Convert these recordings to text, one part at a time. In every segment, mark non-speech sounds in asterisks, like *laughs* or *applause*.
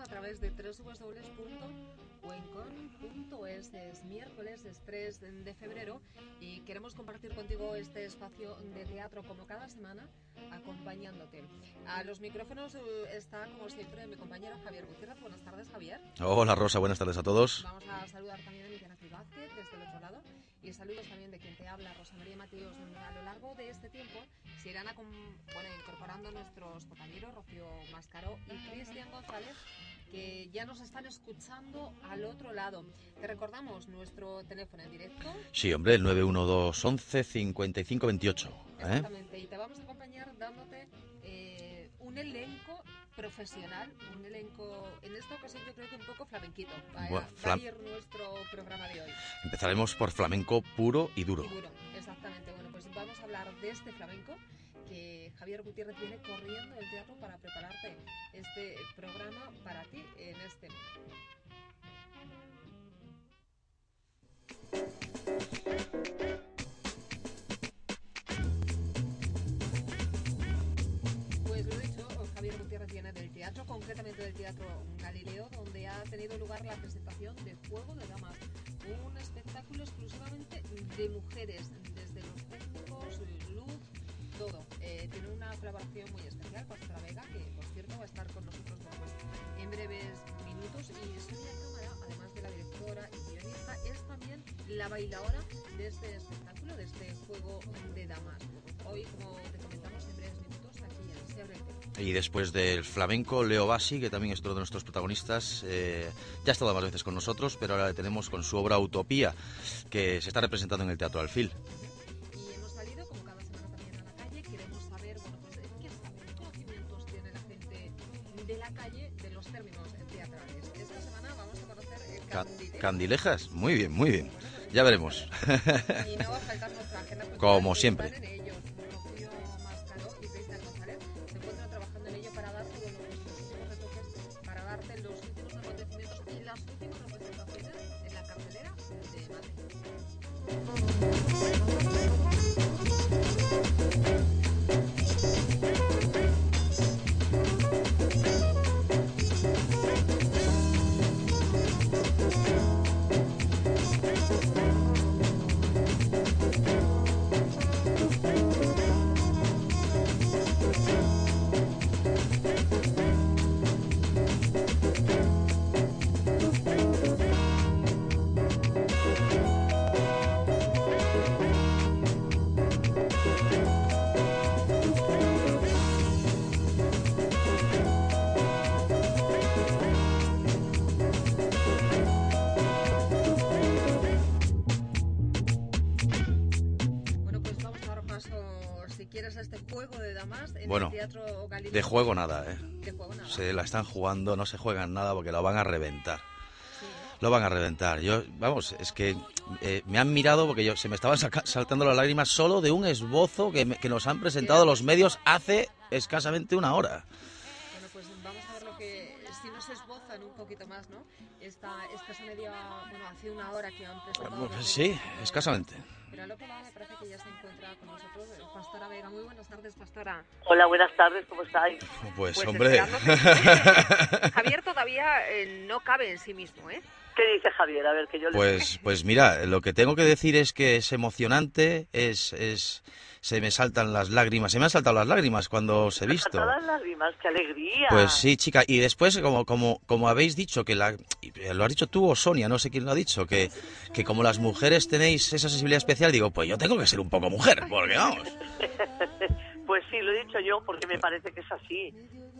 a través de www.cuencon.es. Es miércoles, es 3 de febrero y queremos compartir contigo este espacio de teatro como cada semana, acompañándote. A los micrófonos eh, está, como siempre, mi compañero Javier Gutiérrez. Buenas tardes, Javier. Hola, Rosa. Buenas tardes a todos. Vamos a saludar también a Miguel Ángel Vázquez desde el otro lado y saludos también de quien te habla, Rosa María Mateos. A lo largo de este tiempo se irán bueno, incorporando nuestros compañeros Rocío Mascaró y Cristian González que ya nos están escuchando al otro lado. Te recordamos nuestro teléfono en directo. Sí, hombre, el 912 11 55 28. Exactamente, y te vamos a acompañar dándote eh, un elenco profesional, un elenco, en esta ocasión yo creo que un poco flamenquito, va, a ir nuestro programa de hoy. Empezaremos por flamenco puro y duro. Y duro, exactamente. Bueno, pues vamos a hablar de este flamenco que Javier Gutiérrez viene corriendo del teatro para prepararte este programa para ti en este Pues Javier Gutiérrez viene del teatro, concretamente del Teatro Galileo, donde ha tenido lugar la presentación de Juego de Damas, un espectáculo exclusivamente de mujeres, desde los técnicos, luz, todo. Eh, tiene una colaboración muy especial, Pastora Vega, que por cierto va a estar con nosotros en breves minutos. Y Sonia Cámara, además de la directora y guionista, es también la bailadora de este espectáculo, de este juego de damas. Hoy, como te comentamos, en breves minutos aquí en Se abre el tema. Y después del flamenco, Leo Bassi, que también es otro de nuestros protagonistas, eh, ya ha estado más veces con nosotros, pero ahora le tenemos con su obra Utopía, que se está representando en el Teatro Alfil. Candilejas, muy bien, muy bien. Ya veremos. *laughs* Como siempre. De juego nada, ¿eh? Se la están jugando, no se juegan nada porque lo van a reventar. Lo van a reventar. Yo, vamos, es que eh, me han mirado porque yo, se me estaban saltando las lágrimas solo de un esbozo que, que nos han presentado los medios hace escasamente una hora. Bueno, pues vamos a ver lo que, si nos esbozan un poquito más, ¿no? Esta escasa media, bueno, hace una hora que han presentado. Pues sí, escasamente. Pero lo que me parece que ya se encuentra con nosotros Pastora Vega. Muy buenas tardes, Pastora. Hola, buenas tardes, ¿cómo estáis? Pues, pues hombre. Javier todavía eh, no cabe en sí mismo, ¿eh? ¿Qué dice Javier? A ver, que yo le Pues, pues mira, lo que tengo que decir es que es emocionante, es, es, se me saltan las lágrimas, se me han saltado las lágrimas cuando os he visto. las lágrimas, qué alegría. Pues sí, chica, y después, como, como, como habéis dicho, que la, lo has dicho tú o Sonia, no sé quién lo ha dicho, que, que como las mujeres tenéis esa sensibilidad especial, digo, pues yo tengo que ser un poco mujer, porque vamos. *laughs* pues sí, lo he dicho yo, porque me parece que es así.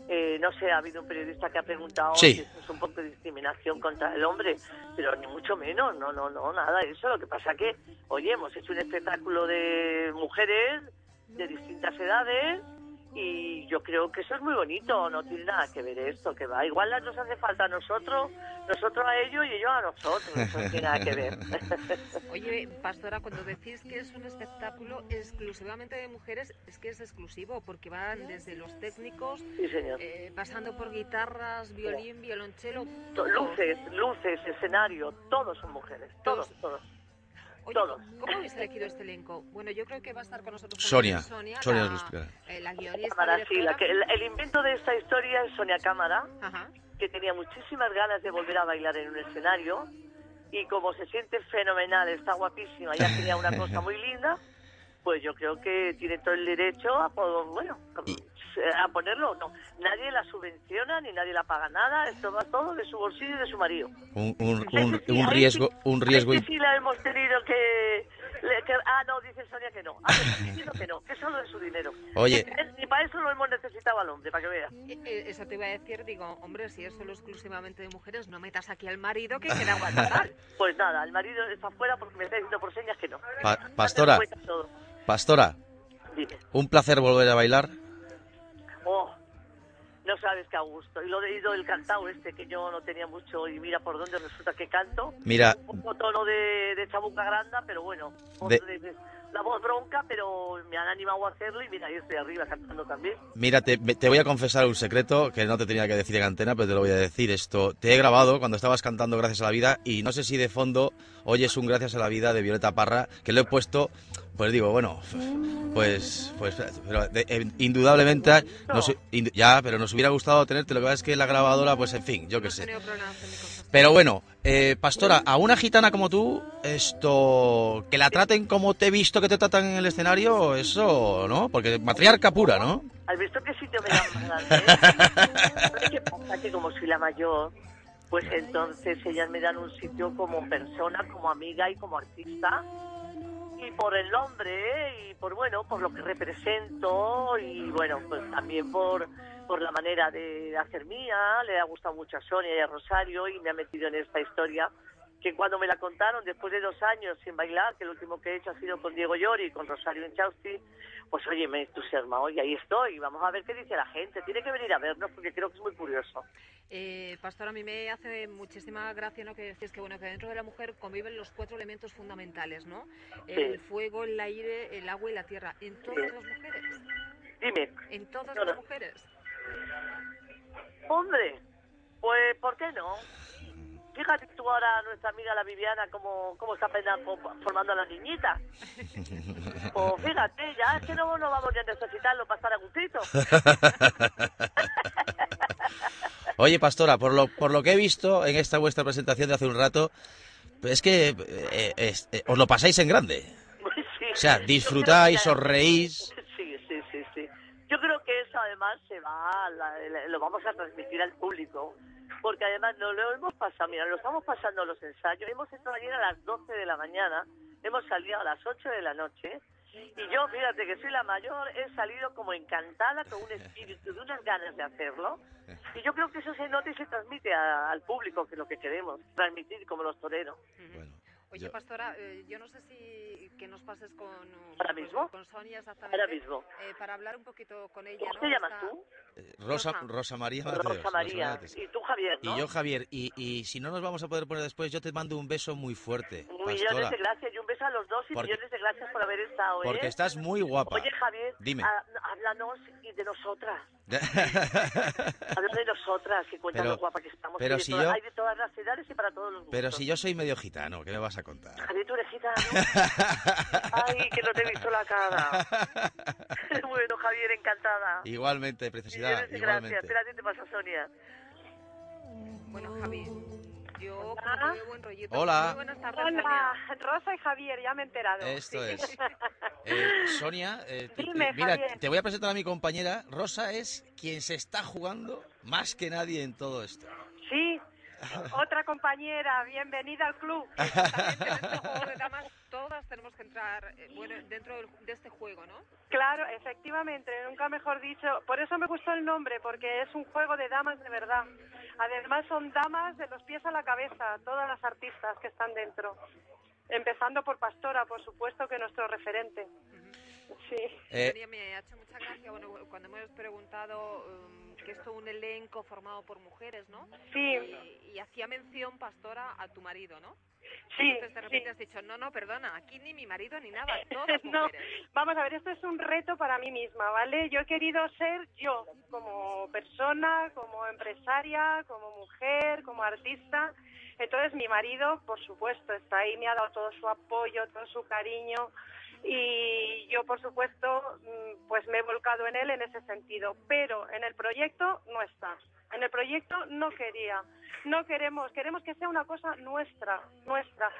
Eh, no sé, ha habido un periodista que ha preguntado si es un poco de discriminación contra el hombre, pero ni mucho menos, no, no, no, nada de eso. Lo que pasa que, oye, hemos hecho un espectáculo de mujeres de distintas edades y yo creo que eso es muy bonito, no tiene nada que ver esto, que va. Igual nos hace falta a nosotros, nosotros a ellos y ellos a nosotros, eso no tiene nada que ver. *laughs* Oye, Pastora, cuando decís que es un espectáculo exclusivamente de mujeres, es que es exclusivo, porque van desde los técnicos, eh, pasando por guitarras, violín, violonchelo. Luces, luces, escenario, todos son mujeres, todos. todos. ¿Cómo habéis elegido este elenco? Bueno, yo creo que va a estar con nosotros Sonia. Sonia, Sonia la, eh, la guionista. Cámara, sí, la que, el, invento de esta historia es Sonia Cámara. que tenía muchísimas ganas de volver a bailar en un escenario y como se siente fenomenal, está guapísima, ya tenía una cosa *laughs* muy linda, pues yo creo que tiene todo el derecho a, bueno, a ponerlo. No, nadie la subvenciona ni nadie la paga nada, esto va todo de su bolsillo y de su marido. Un, un, riesgo, un riesgo. Sí, la hemos tenido que, ah, no, dice Sonia que no. Ah, que no, que solo de su dinero. Oye. Ni para eso lo hemos necesitado al hombre, para que vea. Eh, eh, eso te iba a decir, digo, hombre, si es solo exclusivamente de mujeres, no metas aquí al marido que queda aguantar. *laughs* pues nada, el marido está afuera porque me está diciendo por señas que no. pastora. Pastora. Un placer volver a bailar. Oh, no sabes qué a gusto. Y lo he ido el cantado este, que yo no tenía mucho, y mira por dónde resulta que canto. Mira. Un poco tono de, de chabuca granda, pero bueno. la voz bronca, pero me han animado a hacerlo y mira, ahí estoy arriba cantando también. Mira, te, te, voy a confesar un secreto que no te tenía que decir en antena, pero te lo voy a decir. Esto te he grabado cuando estabas cantando Gracias a la Vida y no sé si de fondo oyes un Gracias a la Vida de Violeta Parra, que lo he puesto pues digo, bueno, pues, pues pero eh, indudablemente, ya, pero nos hubiera gustado tenerte, lo que pasa es que la grabadora, pues en fin, yo qué sé. Pero bueno, eh, Pastora, a una gitana como tú, esto, que la traten como te he visto que te tratan en el escenario, eso, ¿no? Porque matriarca pura, ¿no? ¿Has visto qué sitio me dan grande? *laughs* ¿Qué pasa? Que como soy la mayor, pues entonces ellas me dan un sitio como persona, como amiga y como artista y por el nombre y por bueno por lo que represento y bueno pues también por por la manera de hacer mía. Le ha gustado mucho a Sonia y a Rosario y me ha metido en esta historia que cuando me la contaron después de dos años sin bailar, que el último que he hecho ha sido con Diego Llori y con Rosario Enchausti, pues oye, me entusiasma hoy, ahí estoy, vamos a ver qué dice la gente, tiene que venir a vernos porque creo que es muy curioso. Eh, Pastor, a mí me hace muchísima gracia ¿no? que decís que bueno que dentro de la mujer conviven los cuatro elementos fundamentales, ¿no? El fuego, el aire, el agua y la tierra. ¿En todas las mujeres? Dime. ¿En todas las mujeres? Hombre, pues ¿por qué no? Fíjate tú ahora, nuestra amiga la Viviana, cómo, cómo está formando a las niñitas. *laughs* Pues fíjate, ya es que no, no vamos a necesitarlo para estar a gustito. *laughs* Oye, Pastora, por lo, por lo que he visto en esta vuestra presentación de hace un rato, es que eh, eh, os lo pasáis en grande. O sea, disfrutáis, *laughs* os reís. Sí, sí, sí, sí. Yo creo que eso además se va, lo vamos a transmitir al público, porque además no lo hemos pasado, mira, lo estamos pasando los ensayos, hemos entrado ayer a las 12 de la mañana, hemos salido a las 8 de la noche, y yo, fíjate que soy la mayor, he salido como encantada con un espíritu, de unas ganas de hacerlo. Y yo creo que eso se nota y se transmite al público, que es lo que queremos, transmitir como los toreros. Oye, Pastora, eh, yo no sé si que nos pases con, ¿Ahora mismo? con Sonia exactamente. Ahora mismo. Eh, para hablar un poquito con ella. ¿Cómo ¿no? te llamas tú? Eh, Rosa, Rosa María Rosa María. y tú, Javier, ¿no? Y yo, Javier. Y, y si no nos vamos a poder poner después, yo te mando un beso muy fuerte, Millones de gracias y un beso a los dos y millones de gracias por haber estado, ¿eh? Porque estás muy guapa. Oye, Javier, Dime. háblanos y de nosotras. *laughs* Habla de nosotras, que cuentan lo guapa que estamos. Pero si yo... Hay de todas las edades y para todos los gustos. Pero si yo soy medio gitano, ¿qué me vas a contar? Javier, tú eres gitano. *laughs* Ay, que no te he visto la cara. *laughs* bueno, Javier, encantada. Igualmente, preciosidad. Igualmente. Gracias. Espérate, te pasa Sonia. Bueno, Javier. Yo, buen rollito. Hola. Hola, Rosa y Javier, ya me he enterado. Esto es. *laughs* Eh, Sonia, eh, mira, te voy a presentar a mi compañera. Rosa es quien se está jugando más que nadie en todo esto. Sí, *laughs* otra compañera, bienvenida al club. *laughs* todas tenemos que entrar eh, bueno, dentro de este juego, ¿no? Claro, efectivamente, nunca mejor dicho. Por eso me gustó el nombre, porque es un juego de damas de verdad. Además son damas de los pies a la cabeza, todas las artistas que están dentro. Empezando por Pastora, por supuesto, que es nuestro referente. Sí. Eh, me ha hecho mucha gracia bueno, cuando hemos preguntado um, que un elenco formado por mujeres, ¿no? Sí. Y, hacía mención, Pastora, a tu marido, ¿no? Sí. Entonces de repente has dicho, no, no, perdona, aquí ni mi marido ni nada, *laughs* todas no, vamos a ver, esto es un reto para mí misma, ¿vale? Yo he querido ser yo, como persona, como empresaria, como mujer, como artista. Entonces mi marido, por supuesto, está ahí, me ha dado todo su apoyo, todo su cariño y yo por supuesto mm, pues me he volcado en él en ese sentido, pero en el proyecto no está. En el proyecto no quería, no queremos, queremos que sea una cosa nuestra, nuestra,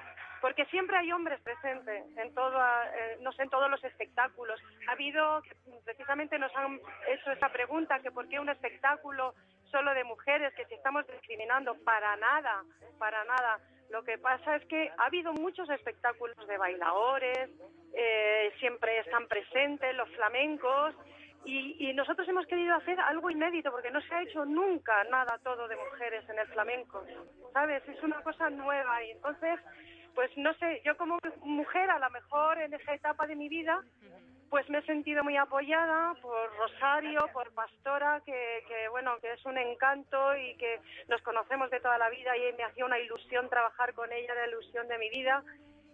porque siempre hay hombres presentes en todo, eh, no sé, en todos los espectáculos. Ha habido, precisamente nos han hecho esa pregunta, que por qué un espectáculo solo de mujeres, que si estamos discriminando, para nada, para nada. Lo que pasa es que ha habido muchos espectáculos de bailadores, eh, siempre están presentes los flamencos, y, nosotros hemos querido hacer algo inédito porque no se ha hecho nunca nada todo de mujeres en el flamenco, ¿sabes? Es una cosa nueva y entonces, pues no sé, yo como mujer a lo mejor en esa etapa de mi vida, pues me he sentido muy apoyada por Rosario, por Pastora, que, que bueno, que es un encanto y que nos conocemos de toda la vida y me hacía una ilusión trabajar con ella, la ilusión de mi vida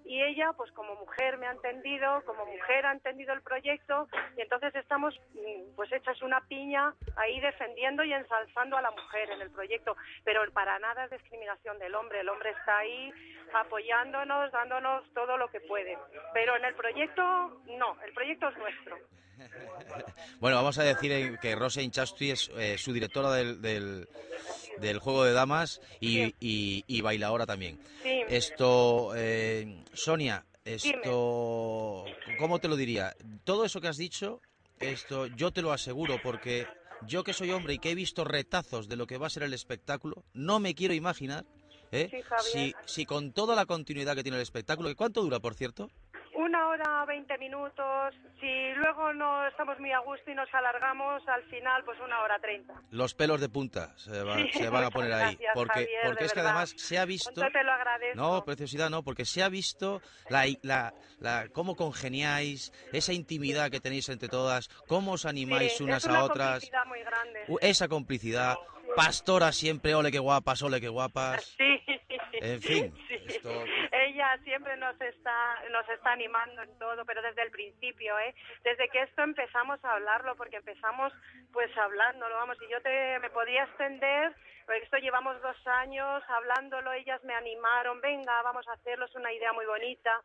y ella, pues como mujer me ha entendido, como mujer ha entendido el proyecto y entonces estamos mm, pues hechas una piña ahí defendiendo y ensalzando a la mujer en el proyecto, pero para nada es discriminación del hombre, el hombre está ahí apoyándonos, dándonos todo lo que puede, pero en el proyecto no, el proyecto es nuestro. *laughs* bueno, vamos a decir que Rosa Inchasti es eh, su directora del, del, juego de damas y, y, bailadora también. Esto, eh, Sonia, esto, ¿cómo te lo diría? Todo eso que has dicho, esto yo te lo aseguro porque yo que soy hombre y que he visto retazos de lo que va a ser el espectáculo, no me quiero imaginar ¿eh? si, si con toda la continuidad que tiene el espectáculo, ¿cuánto dura, por cierto? Una hora, veinte minutos. Si luego no estamos muy a gusto y nos alargamos, al final, pues una hora treinta. Los pelos de punta se, van a *laughs* poner ahí. Porque, porque es que además se ha visto. Te lo agradezco. No, preciosidad no, porque se ha visto la, la, la, cómo congeniáis, esa intimidad que tenéis entre todas, cómo os animáis unas a otras. Muy grande. Esa complicidad. Pastora siempre, ole que guapas, ole que guapas. Sí. En fin. *laughs* Siempre nos está, nos está animando en todo, pero desde el principio, ¿eh? Desde que esto empezamos a hablarlo, porque empezamos pues hablándolo, vamos, y yo te, me podía extender, porque esto llevamos dos años hablándolo, ellas me animaron, venga, vamos a hacerlo, es una idea muy bonita.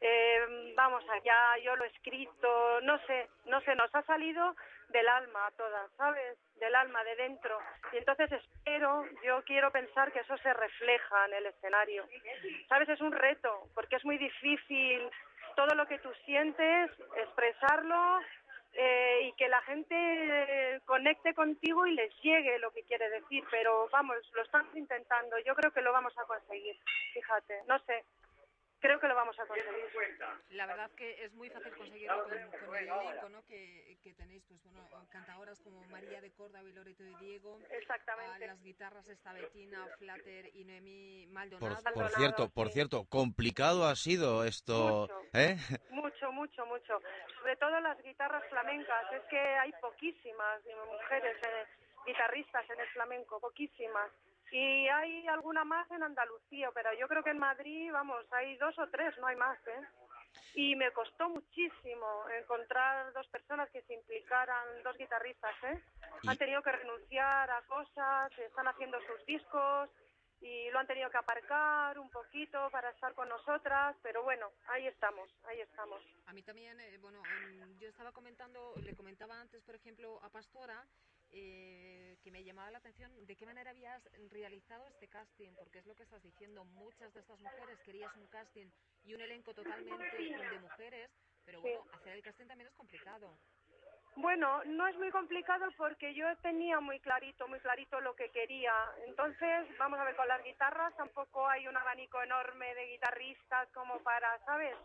Eh, vamos allá, yo lo he escrito, no sé, no sé, nos ha salido del alma a todas, ¿sabes? Del alma, de dentro. Y entonces espero, yo quiero pensar que eso se refleja en el escenario. ¿Sabes? Es un reto, porque es muy difícil todo lo que tú sientes, expresarlo eh, y que la gente conecte contigo y les llegue lo que quiere decir. Pero vamos, lo estamos intentando. Yo creo que lo vamos a conseguir. Fíjate, no sé creo que lo vamos a conseguir. La verdad que es muy fácil conseguirlo con, el elenco ¿no? que, que, tenéis, pues bueno, cantadoras como María de Córdoba y Loreto de Diego. Exactamente. las guitarras esta Bettina, Flatter y Noemí Maldonado. Por, cierto, por cierto, complicado ha sido esto, mucho, ¿eh? Mucho, mucho, mucho. Sobre todo las guitarras flamencas, es que hay poquísimas mujeres eh, guitarristas en el flamenco, poquísimas. Y hay alguna más en Andalucía, pero yo creo que en Madrid, vamos, hay dos o tres, no hay más, ¿eh? Y me costó muchísimo encontrar dos personas que se implicaran, dos guitarristas, ¿eh? Han tenido que renunciar a cosas, están haciendo sus discos y lo han tenido que aparcar un poquito para estar con nosotras, pero bueno, ahí estamos, ahí estamos. A mí también, eh, bueno, yo estaba comentando, le comentaba antes, por ejemplo, a Pastora, eh, que me llamaba la atención de qué manera habías realizado este casting, porque es lo que estás diciendo, muchas de estas mujeres querías un casting y un elenco totalmente de mujeres, pero bueno, hacer el casting también es complicado. Bueno, no es muy complicado porque yo tenía muy clarito, muy clarito lo que quería. Entonces, vamos a ver, con las guitarras tampoco hay un abanico enorme de guitarristas como para, ¿sabes?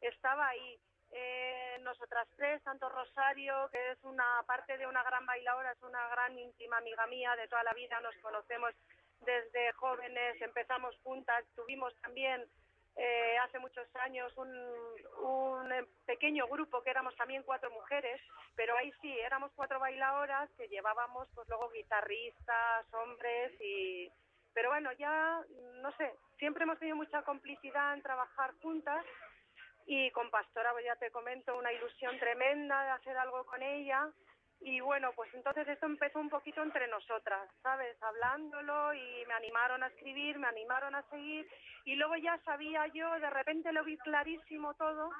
Estaba ahí. Eh, nosotras tres, tanto Rosario, que es una parte de una gran bailadora, es una gran íntima amiga mía de toda la vida, nos conocemos desde jóvenes, empezamos juntas, tuvimos también eh, hace muchos años un, un, pequeño grupo que éramos también cuatro mujeres, pero ahí sí, éramos cuatro bailadoras que llevábamos pues luego guitarristas, hombres y... Pero bueno, ya, no sé, siempre hemos tenido mucha complicidad en trabajar juntas y con Pastora, pues ya te comento, una ilusión tremenda de hacer algo con ella. Y bueno, pues entonces esto empezó un poquito entre nosotras, ¿sabes? Hablándolo y me animaron a escribir, me animaron a seguir y luego ya sabía yo, de repente lo vi clarísimo todo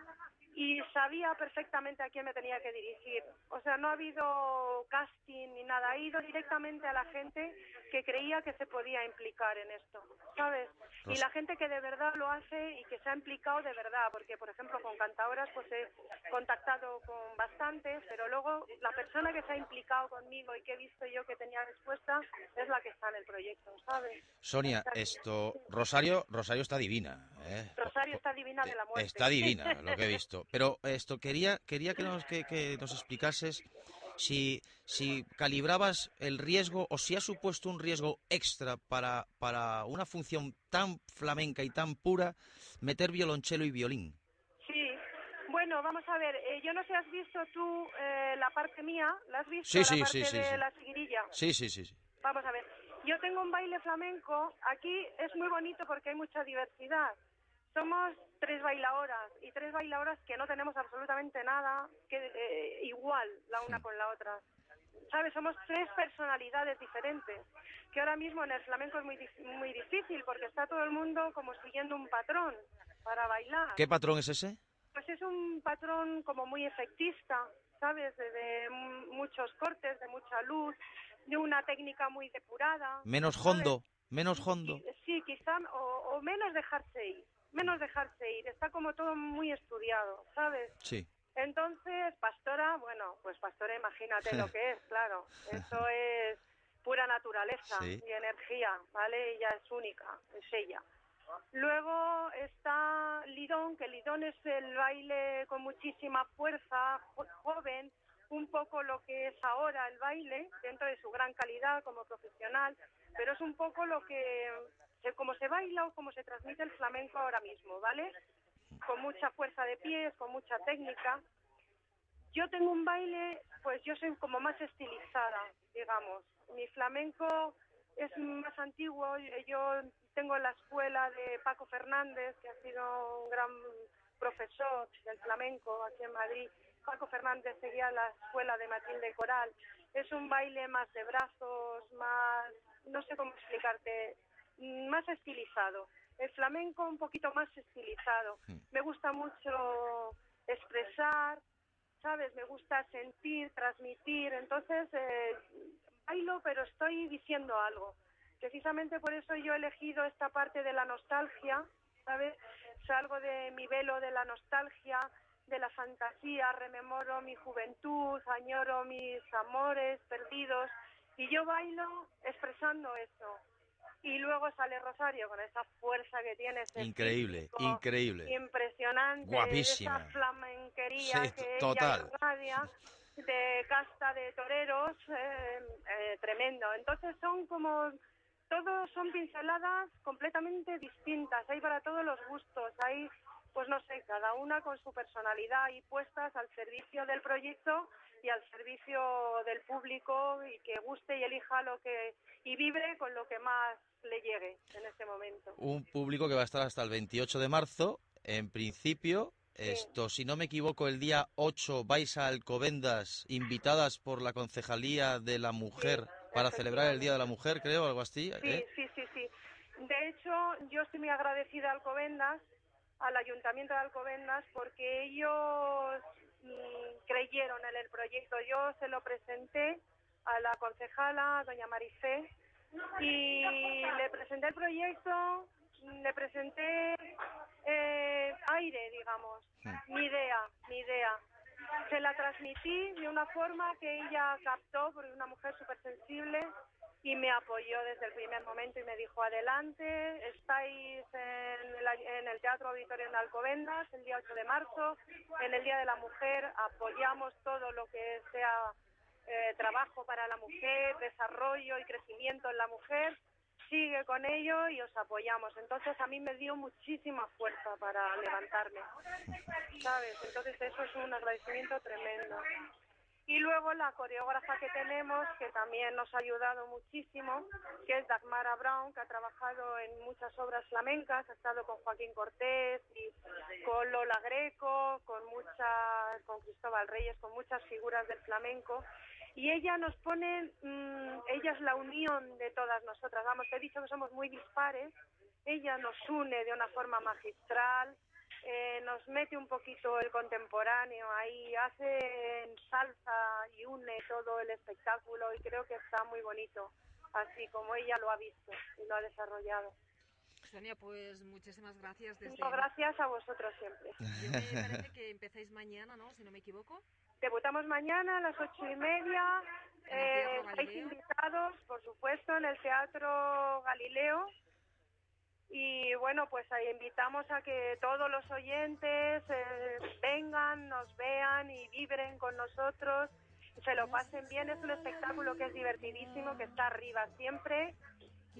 y sabía perfectamente a quién me tenía que dirigir. O sea, no ha habido casting ni nada, he ido directamente a la gente que creía que se podía implicar en esto, ¿sabes? Y la gente que de verdad lo hace y que se ha implicado de verdad, porque por ejemplo con cantadoras pues he contactado con bastantes, pero luego la persona que se ha implicado conmigo y que he visto yo que tenía respuesta es la que está en el proyecto, ¿sabes? Sonia, esto, Rosario, Rosario está divina. ¿eh? Rosario está divina de la muerte. Está divina, *laughs* lo que he visto. Pero esto quería quería que nos que, nos explicases si si calibrabas el riesgo o si ha supuesto un riesgo extra para para una función tan flamenca y tan pura meter violonchelo y violín. Sí. Bueno, vamos a ver, eh, yo no sé, ¿has visto tú eh, la parte mía? ¿La has visto? Sí, sí, la parte sí, de la seguirilla. Sí, sí, sí, sí. Vamos a ver, yo tengo un baile flamenco, aquí es muy bonito porque hay mucha diversidad. Somos tres bailadoras y tres bailadoras que no tenemos absolutamente nada que eh, igual la una con la otra. ¿Sabes? Somos tres personalidades diferentes, que ahora mismo en el flamenco es muy, muy difícil porque está todo el mundo como siguiendo un patrón para bailar. ¿Qué patrón es ese? Pues es un patrón como muy efectista, ¿sabes? De, muchos cortes, de mucha luz, de una técnica muy depurada. Menos hondo, menos hondo. Sí, quizá, o, o menos dejarse ir menos dejarse ir, está como todo muy estudiado, ¿sabes? Sí. Entonces, Pastora, bueno, pues Pastora, imagínate lo *laughs* que es, claro. Eso es pura naturaleza y energía, ¿vale? Ella es única, es ella. Luego está Lidón, que Lidón es el baile con muchísima fuerza, joven, un poco lo que es ahora el baile, dentro de su gran calidad como profesional, pero es un poco lo que cómo se baila o cómo se transmite el flamenco ahora mismo, ¿vale? Con mucha fuerza de pies, con mucha técnica. Yo tengo un baile, pues yo soy como más estilizada, digamos. Mi flamenco es más antiguo. Yo tengo la escuela de Paco Fernández, que ha sido un gran profesor del flamenco aquí en Madrid. Paco Fernández seguía la escuela de Matilde Coral. Es un baile más de brazos, más, no sé cómo explicarte, más estilizado. El flamenco un poquito más estilizado. Me gusta mucho expresar, ¿sabes? Me gusta sentir, transmitir. Entonces, eh, bailo, pero estoy diciendo algo. Precisamente por eso yo he elegido esta parte de la nostalgia, ¿sabes? Salgo de mi velo de la nostalgia, de la fantasía, rememoro mi juventud, añoro mis amores perdidos y yo bailo expresando eso y luego sale Rosario con esa fuerza que tiene. increíble, increíble. Impresionante. Guapísima. Esa flamenquería que total. ella de casta de toreros, eh, eh, tremendo. Entonces son como, todos son pinceladas completamente distintas, hay para todos los gustos, hay, pues no sé, cada una con su personalidad y puestas al servicio del proyecto y al servicio del público y que guste y elija lo que y vibre con lo que más le llegue en este momento. Un público que va a estar hasta el 28 de marzo, en principio. Esto, si no me equivoco, el día 8 vais a Alcobendas, invitadas por la Concejalía de la Mujer para celebrar el Día de la Mujer, creo, algo así. Sí, ¿eh? sí, sí, sí. De hecho, yo estoy muy agradecida a Alcobendas, al Ayuntamiento de Alcobendas, porque ellos mm, creyeron en el proyecto. Yo se lo presenté a la concejala, doña Marifé, y le presenté el proyecto, le presenté eh, aire, digamos, mi idea, mi idea. Se la transmití de una forma que ella captó, porque es una mujer súper sensible, y me apoyó desde el primer momento y me dijo, adelante, estáis en el, en el Teatro Auditorio de Alcobendas el día 8 de marzo, en el Día de la Mujer, apoyamos todo lo que sea eh, trabajo para la mujer, desarrollo y crecimiento en la mujer, sigue con ello y os apoyamos. Entonces a mí me dio muchísima fuerza para levantarme, ¿sabes? Entonces eso es un agradecimiento tremendo. Y luego la coreógrafa que tenemos, que también nos ha ayudado muchísimo, que es Dagmara Brown, que ha trabajado en muchas obras flamencas, ha estado con Joaquín Cortés y con Lola Greco, con muchas, con Cristóbal Reyes, con muchas figuras del flamenco y ella nos pone, mm, ella es la unión de todas nosotras. Vamos, te he dicho que somos muy dispares, ella nos une de una forma magistral, eh, nos mete un poquito el contemporáneo, ahí hace salsa y une todo el espectáculo y creo que está muy bonito, así como ella lo ha visto y lo ha desarrollado. Sonia, pues muchísimas gracias. Desde... gracias a vosotros siempre. me parece *laughs* que empezáis mañana, ¿no? Si no me equivoco. Debutamos mañana a las ocho y media. Eh, estáis invitados, por supuesto, en el Teatro Galileo y bueno, pues ahí invitamos a que todos los oyentes eh, vengan, nos vean y vibren con nosotros, se lo pasen bien. Es un espectáculo que es divertidísimo, que está arriba siempre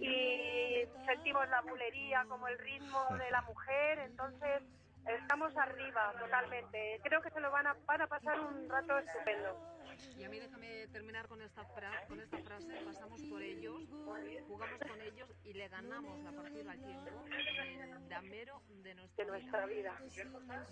y sentimos la bulería como el ritmo de la mujer, entonces estamos arriba totalmente. Creo que se lo van a, van a pasar un rato estupendo. Y a mí déjame terminar con esta, con esta frase. Pasamos por ellos, jugamos con ellos y le ganamos la partida al tiempo damero de nuestra, de nuestra vida.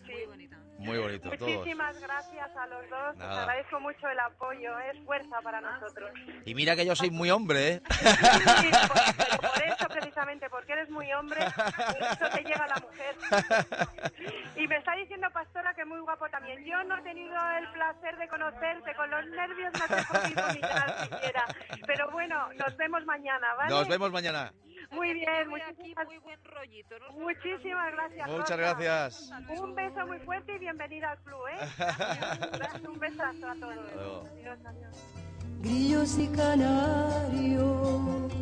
Muy bonita. Muy bonito. Muchísimas gracias a los dos. Os agradezco mucho el apoyo. Es fuerza para nosotros. Y mira que yo soy muy hombre, ¿eh? Sí, por, por, eso precisamente, porque eres muy hombre, eso te llega a la mujer. Y me está diciendo Pastora que muy guapo también. Yo no he tenido el placer de conocerte con los nervios no te he cogido ni tan siquiera. Pero bueno, nos vemos mañana, ¿vale? Nos vemos mañana. Muy bien, muchísimas, muy buen rollito. muchísimas gracias. Muchas gracias. Un beso muy fuerte y bienvenida al club, ¿eh? *laughs* Un besazo a todos. Adiós, Grillos y canarios,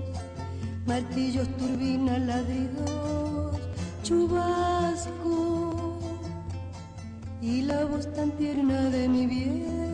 martillos, turbinas, ladridos, chubasco y la voz tan tierna de mi bien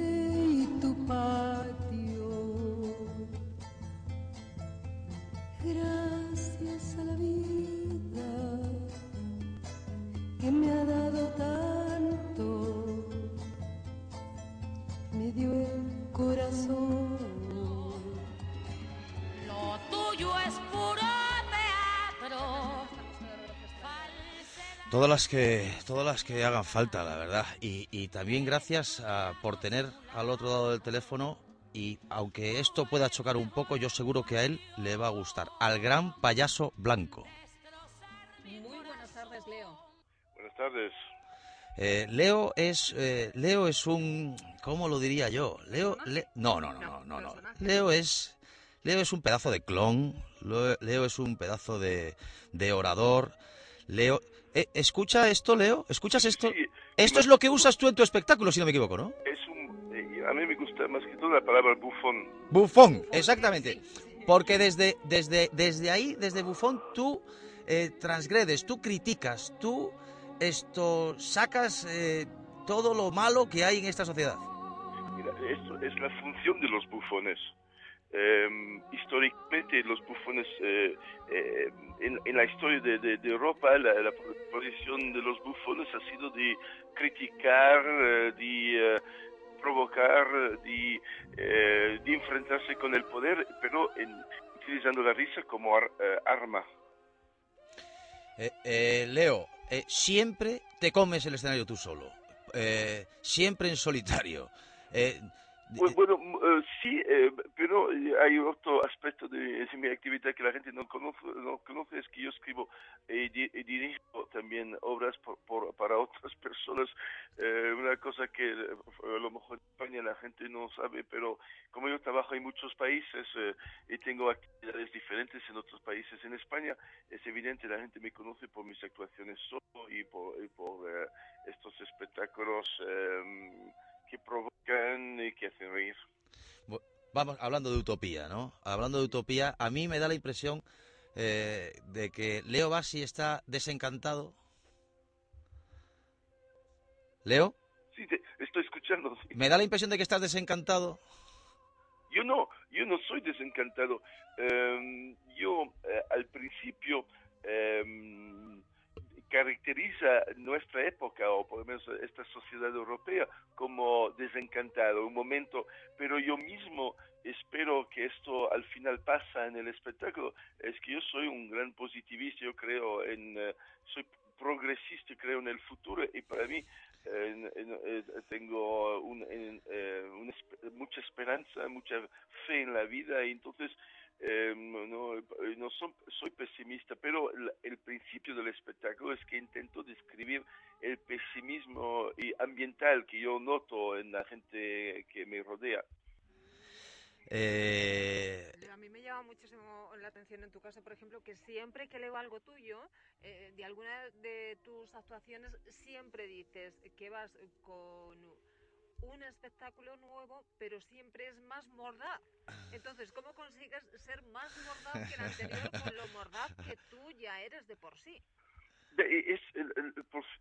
las que, todas las que hagan falta, la verdad. Y, y también gracias a, por tener al otro lado del teléfono y aunque esto pueda chocar un poco, yo seguro que a él le va a gustar. Al gran payaso blanco. Muy buenas tardes, Leo. Buenas tardes. Eh, Leo es eh, Leo es un ¿cómo lo diría yo? Leo no, no, no, no, no, no. Leo es Leo es un pedazo de clon, Leo es un pedazo de, de orador. Leo eh, escucha esto, Leo, ¿escuchas esto? esto es lo que usas tú en tu espectáculo, si no me equivoco, ¿no? Es a mí me gusta más que todo la palabra bufón. Bufón, exactamente. Porque desde, desde, desde ahí, desde bufón, tú eh, transgredes, tú criticas, tú esto sacas eh, todo lo malo que hay en esta sociedad. Mira, esto es la función de los bufones. Em, históricamente los bufones eh, en, la historia de, Europa la, posición de los bufones ha sido de criticar de provocar, de, eh, de enfrentarse con el poder, pero en, utilizando la risa como eh, arma. Eh, Leo, siempre te comes el escenario tú solo, siempre en solitario. Pues, bueno, eh, sí, eh, pero hay otro aspecto de, mi actividad que la gente no conoce, no conoce es que yo escribo y, dirijo también obras por, para otras *laughs* personas. una cosa que a lo mejor en España la gente no sabe, pero como yo trabajo en muchos países y tengo actividades diferentes en otros países en España, es evidente la gente me conoce por mis actuaciones solo y por, estos espectáculos que provocan y que hacen reír. Vamos, hablando de utopía, ¿no? Hablando de utopía, a mí me da la impresión eh, de que Leo Bassi está desencantado. ¿Leo? Sí, te estoy escuchando. Me da la impresión de que estás desencantado. Yo no, yo no soy desencantado. Em, yo eh, al principio em, caracteriza nuestra época, o por lo menos esta sociedad europea, como desencantado, un momento, pero yo mismo espero que esto al final pasa en el espectáculo, es que yo soy un gran positivista, yo creo en, eh, soy progresista, creo en el futuro, y para mí eh, tengo mucha esperanza, mucha fe en la vida, y entonces eh, no, no soy pesimista, pero el, principio del espectáculo es que intento describir el pesimismo ambiental que yo noto en la gente que me rodea. Eh... A mí me llama muchísimo la atención en tu caso, por ejemplo, que siempre que leo algo tuyo, eh, de alguna de tus actuaciones, siempre dices que vas con un espectáculo nuevo, pero siempre es más mordaz. Entonces, ¿cómo consigues ser más mordaz que el anterior con lo mordaz que tú ya eres de por sí? Es,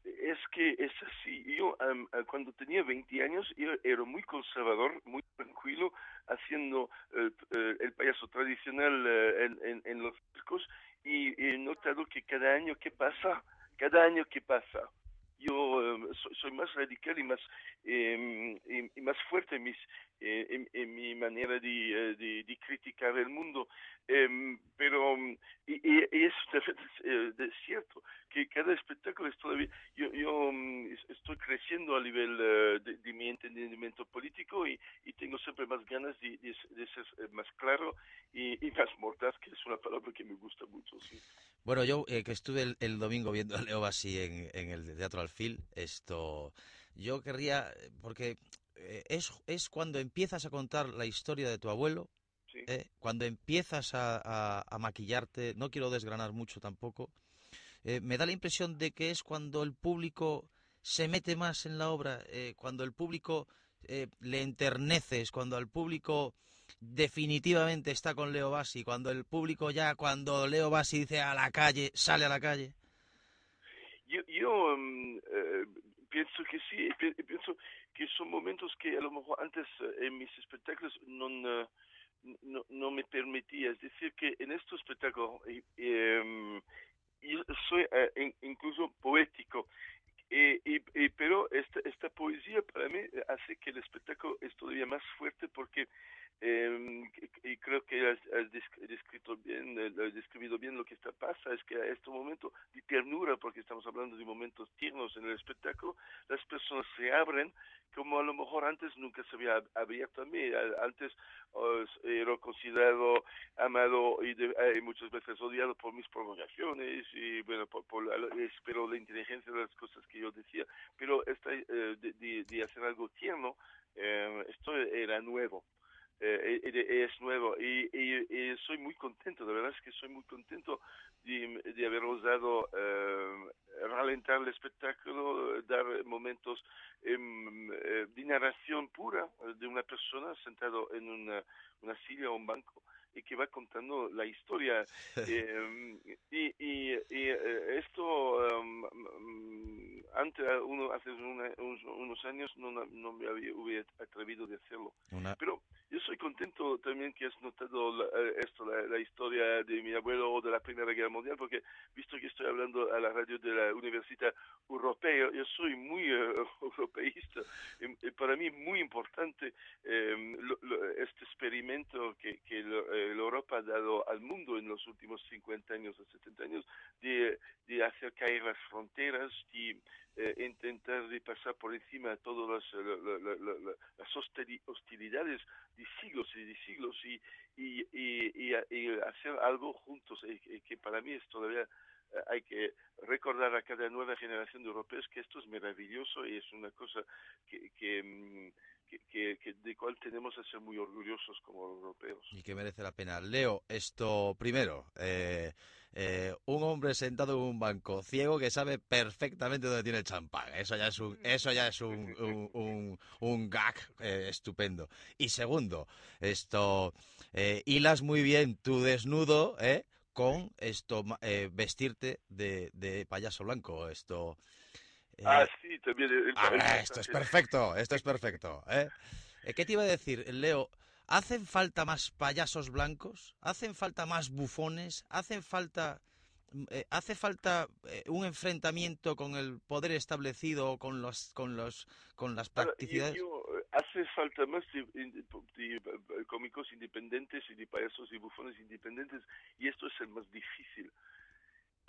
es que es así. Yo eh, cuando tenía 20 años yo era muy conservador, muy tranquilo, haciendo eh, eh, el payaso tradicional en, en, los circos y he notado que cada año que pasa, cada año que pasa, yo soy, más radical y más em, y, más fuerte en mis en, mi manera de, de, criticar el mundo em, pero y, y, es, *laughs* es, cierto que cada espectáculo es todavía, yo, yo mm, estoy creciendo a nivel eh, de, mi entendimiento político y, y, tengo siempre más ganas de, de, ser eh, más claro y, más mortal, que es una palabra que me gusta mucho. Sí. Bueno, yo eh, que estuve el, domingo viendo a Leo Bassi en, en el Teatro Alfil, esto, yo querría, porque es, es cuando empiezas a contar la historia de tu abuelo, cuando empiezas a, a, maquillarte, no quiero desgranar mucho tampoco, eh, me da la impresión de que es cuando el público se mete más en la obra, eh, cuando el público eh, le enterneces, cuando el público definitivamente está con Leo Bassi, cuando el público ya, cuando Leo Bassi dice a la calle, sale a la calle. Yo, mm, pienso que sí, pienso que son momentos que a lo mejor antes en mis espectáculos no, no, me permitía. Es decir, que en estos espectáculos em, soy eh, incluso poético. y, pero esta, esta poesía para mí hace que el espectáculo es todavía más fuerte porque eh, y creo que has, descrito bien, eh, has descrito bien lo que está pasa, es que a este momento de ternura, porque estamos hablando de momentos tiernos en el espectáculo, las personas se abren como a lo mejor antes nunca se había abierto a mí. Antes era considerado amado y, eh, muchas veces odiado por mis provocaciones y bueno, por, la, pero la inteligencia de las cosas que yo decía. Pero esta, eh, de, de, hacer algo tierno, esto era nuevo. Eh, es nuevo y, y, soy muy contento, de verdad es que soy muy contento de, de haber osado eh, ralentar el espectáculo, dar momentos em, eh, de narración pura de una persona sentado en una, una silla o un banco y que va contando la historia. *laughs* Em, y, y, eh, esto em, antes, uno, hace unos, años no, no me había, hubiera atrevido de hacerlo. Pero yo soy contento también que has notado eh, esto, la, historia de mi abuelo de la Primera Guerra Mundial, porque visto que estoy hablando a la radio de la Universidad Europea, yo soy muy uh, *laughs* europeísta. Y, para mí muy importante em, este experimento que, que eh, Europa ha dado al mundo en los últimos 50 años o 70 años de, de hacer caer las fronteras, y intentar de pasar por encima de todas las, las hostilidades de siglos y de siglos y, y, y, hacer algo juntos, y, que para mí es todavía eh, hay que recordar a cada nueva generación de europeos que esto es maravilloso y es una cosa que, que, mm, que, de cual tenemos que ser muy orgullosos como europeos. Y que merece la pena. Leo, esto primero, eh, eh, un hombre sentado en un banco ciego que sabe perfectamente dónde tiene el champán. Eso ya es un, eso ya es un, un, un, gag eh, estupendo. Y segundo, esto, hilas muy bien tu desnudo, con esto vestirte de, de payaso blanco. Esto ah, sí, también. ah, esto es perfecto, esto es perfecto. ¿eh? ¿eh? ¿Qué te iba a decir, Leo? ¿Hacen falta más payasos blancos? ¿Hacen falta más bufones? ¿Hacen falta, mm, eh, ¿hace falta eh, un enfrentamiento con el poder establecido o con, los, con, los, con las practicidades? hace falta más de, cómicos independientes y de payasos y bufones independientes y esto es el más difícil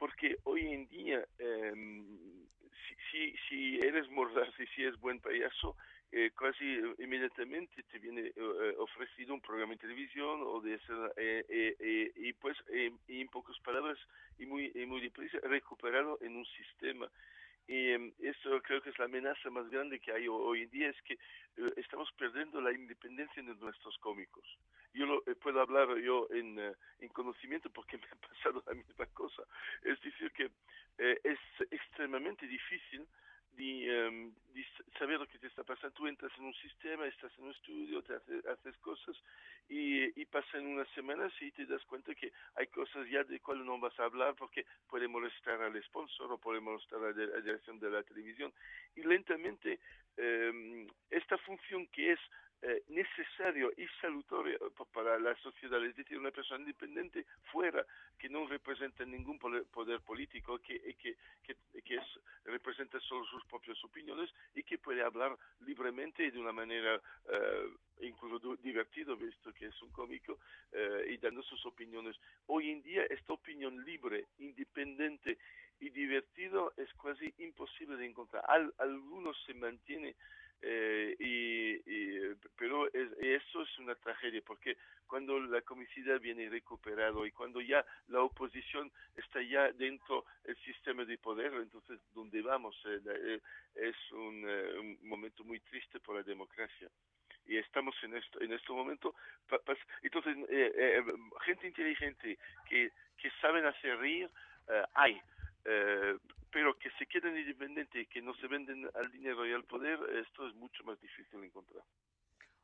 porque hoy en día em, si, si, eres mordaz y si eres buen payaso, eh, casi inmediatamente te viene eh, eh, ofrecido un programa de televisión o de y pues en pocas palabras y muy, y muy deprisa recuperado en un sistema y em, eso creo que es la amenaza más grande que hay hoy en día, es que eh, estamos perdiendo la independencia de nuestros cómicos. Yo lo, eh, puedo hablar yo en, eh, en, conocimiento porque *laughs* me ha pasado la misma cosa. Es decir, que es extremadamente difícil Em, de, saber lo que te está pasando. Tú entras en un sistema, estás en un estudio, te haces cosas y, y pasan unas semanas y te das cuenta que hay cosas ya de cuales no vas a hablar porque puede molestar al sponsor o puede molestar a la dirección de la televisión. Y lentamente em, esta función que es eh, necesario y saludable para la sociedad, es decir, una persona independiente fuera, que no representa ningún poder, político, que, que, que, es, representa solo sus propias opiniones y que puede hablar libremente y de una manera eh, incluso divertido, visto que es un cómico, eh, y dando sus opiniones. Hoy en día esta opinión libre, independiente y divertido es casi imposible de encontrar. algunos se mantiene eh, y, pero eso es una tragedia porque cuando la comicidad viene recuperado y cuando ya la oposición está ya dentro del sistema de poder, entonces donde vamos eh, eh, es un, momento muy triste para la democracia. Y estamos en esto en este momento entonces gente inteligente que que saben hacer reír hay eh, pero que se queden independientes y que no se venden al dinero y al poder, esto es mucho más difícil de encontrar.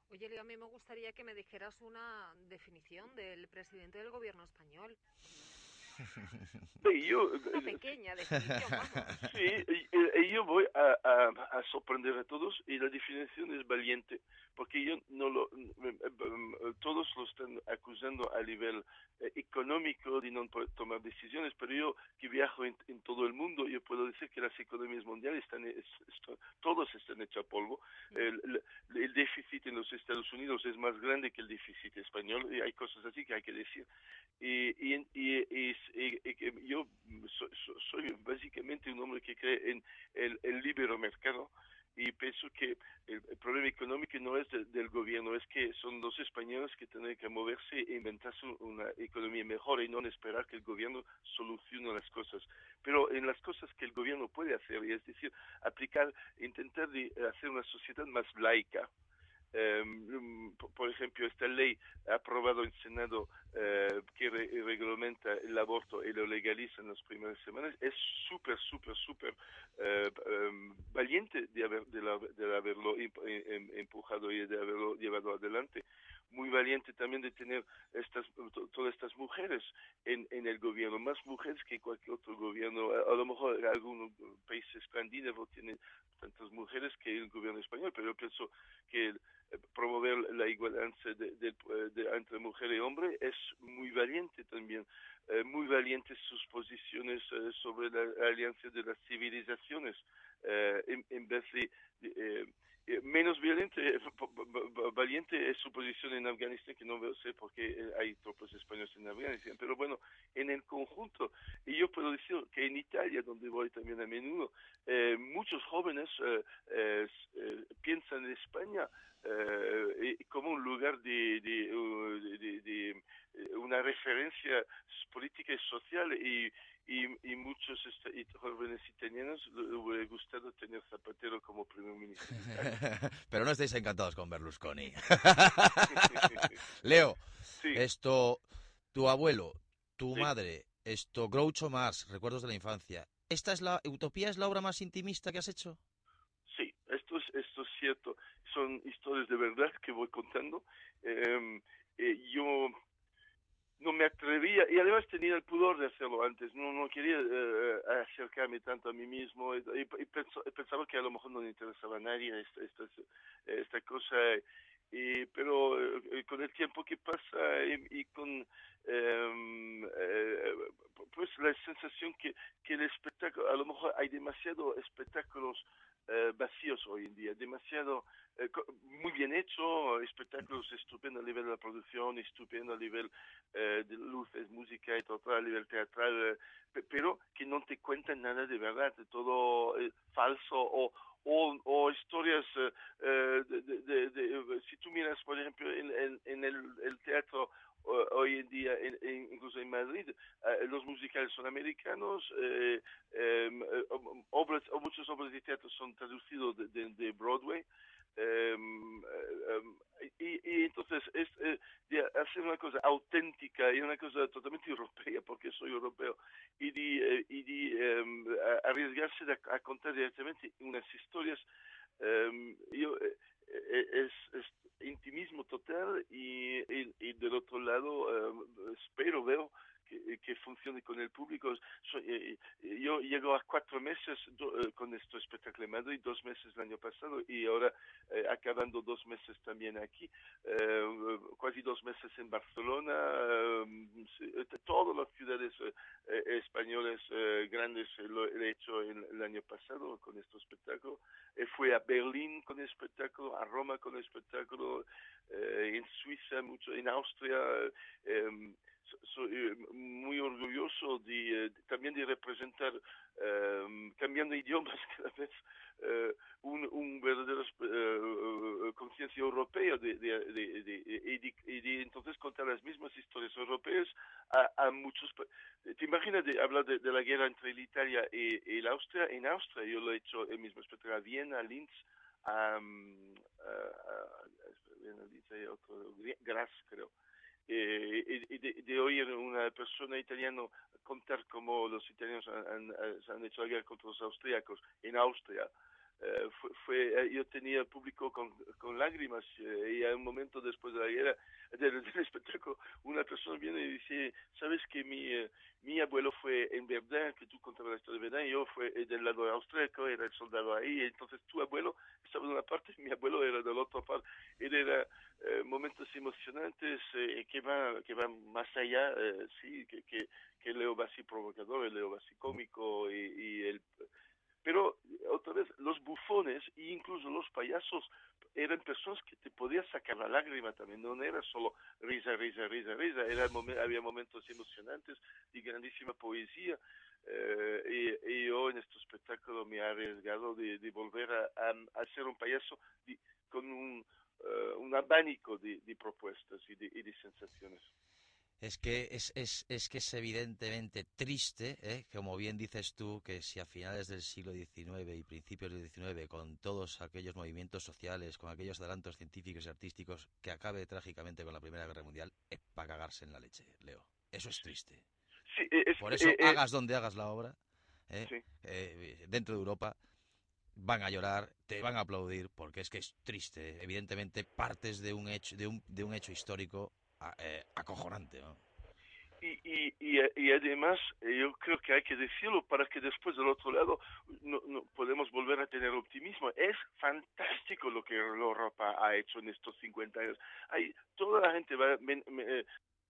Oye, Leo, a mí me gustaría que me dijeras una definición del presidente del gobierno español. *laughs* yo, una pequeña definición, Sí, y, yo voy a, a, sorprender a todos y la definición es valiente, porque yo no lo, todos lo están acusando a nivel eh, económico de no tomar decisiones, pero yo que viajo en, todo el mundo, yo puedo decir que las economías mundiales están, todos están hechos a polvo. El, el, déficit en los Estados Unidos es más grande que el déficit español y hay cosas así que hay que decir. Y, y, y, y yo soy básicamente un hombre que cree en el, el libre mercado y pienso que el, problema económico no es del gobierno, es que son los españoles que tienen que moverse e inventarse una economía mejor y no esperar que el gobierno solucione las cosas. Pero en las cosas que el gobierno puede hacer, es decir, aplicar, intentar de hacer una sociedad más laica, Em, por ejemplo, esta ley aprobada en Senado eh, que reglamenta el aborto y lo legaliza en las primeras semanas es súper, súper, súper eh, em, valiente de, haber, de, haberlo em, empujado y de haberlo llevado adelante. Muy valiente también de tener estas, todas estas mujeres en, en el gobierno, más mujeres que cualquier otro gobierno. A, lo mejor algún país escandinavo tiene tantas mujeres que el gobierno español, pero yo pienso que promover la igualdad entre mujer y hombre, es muy valiente también. muy valiente sus posiciones sobre la alianza de las civilizaciones, en, en, vez de eh, menos violente, eh, valiente es su posición en Afganistán, que no sé por qué eh, hay tropas españoles en Afganistán, pero bueno, en el conjunto, y yo puedo decir que en Italia, donde voy también a menudo, muchos jóvenes piensan en España como un lugar de, de, de, una referencia política y social y, y, muchos este, jóvenes italianos hubiera gustado tener Zapatero como primer ministro. *laughs* Pero no estáis encantados con Berlusconi. *laughs* Leo, esto, tu abuelo, tu madre, esto, Groucho Mars, recuerdos de la infancia. ¿Esta es la utopía, es la obra más intimista que has hecho? Sí, esto es, esto es cierto. Son historias de verdad que voy contando. Em, eh, yo no me atrevía y además tenía el pudor de hacerlo antes, no, quería eh, acercarme tanto a mí mismo y, pensaba que a lo mejor no le interesaba a nadie esta, esta, cosa, y, pero eh, con el tiempo que pasa y, con em, eh, pues la sensación que, que el espectáculo, a lo mejor hay demasiados espectáculos eh, vacíos hoy en día, demasiado, eh, muy bien hecho, espectáculos estupendos a nivel de la producción, estupendo a nivel eh, de luces, música y todo a nivel teatral, pero que no te cuentan nada de verdad, de todo falso o, o, historias de, de, si tú miras por ejemplo en, en, el, teatro hoy en día, incluso en Madrid, eh, los musicales son americanos, eh, em, eh, obras, muchas obras de teatro son traducidos de, Broadway. Em, em, y, entonces es hacer una cosa auténtica y una cosa totalmente europea porque soy europeo y de, y arriesgarse a, contar directamente unas historias yo es, es intimismo total y, y, del otro lado eh, espero, veo que, funcione con el público. Eh, eh, yo llego a cuatro meses con este espectáculo en Madrid, dos meses el año pasado y ahora acabando dos meses también aquí, casi dos meses en Barcelona, todas las ciudades españolas grandes lo he hecho el, año pasado con este espectáculo. fui a Berlín con el espectáculo, a Roma con el espectáculo, en Suiza, mucho, en Austria. Soy eh, muy orgulloso de, eh, también de representar, um, cambiando idiomas *laughs* cada vez, uh, un, un, verdadero uh, conciencia europea de, de, y de, entonces contar las mismas historias europeas a, a muchos. ¿Te imaginas de hablar de, la guerra entre Italia y, y, la Austria? En Austria yo lo he hecho el mismo espectáculo a Viena, Linz, a, um, a, a, Graz, creo eh, de, de, oír una persona italiana contar cómo los italianos han, han, hecho la guerra contra los austríacos en Austria, eh, fue, fue, eh, yo tenía el público con, con lágrimas eh, y a un momento después de la guerra *laughs* del, del, espectáculo una persona viene y dice sabes que mi, mi abuelo fue en Verdun que tú contabas la historia de Verdun yo fue del lado austríaco era el soldado ahí entonces tu abuelo estaba de una parte y *laughs* mi abuelo era de la otra parte y era momentos emocionantes que van que van más allá sí que, que, que Leo Bassi provocador Leo Bassi cómico y el pero otra vez, los bufones e incluso los payasos eran personas que te podían sacar la lágrima también, no era solo risa, risa, risa, risa, era, había momentos emocionantes y grandísima poesía. Eh, y, yo en este espectáculo me he arriesgado de, volver a, a, ser un payaso con un, uh, un abanico de, de propuestas y de, y de sensaciones. Es que es, es, es, que es evidentemente triste, ¿eh? como bien dices tú, que si a finales del siglo XIX y principios del XIX, con todos aquellos movimientos sociales, con aquellos adelantos científicos y artísticos, que acabe trágicamente con la Primera Guerra Mundial, es para cagarse en la leche, Leo. Eso es triste. Por eso, eh, eh, hagas donde hagas la obra, dentro de Europa, van a llorar, te van a aplaudir, porque es que es triste. Evidentemente, partes de un hecho, de un, de un hecho histórico eh, acojonante. ¿no? Y, y, y, además, eh, yo creo que hay que decirlo para que después del otro lado no, no podemos volver a tener optimismo. Es fantástico lo que Europa ha hecho en estos 50 años. Hay, toda la gente va, a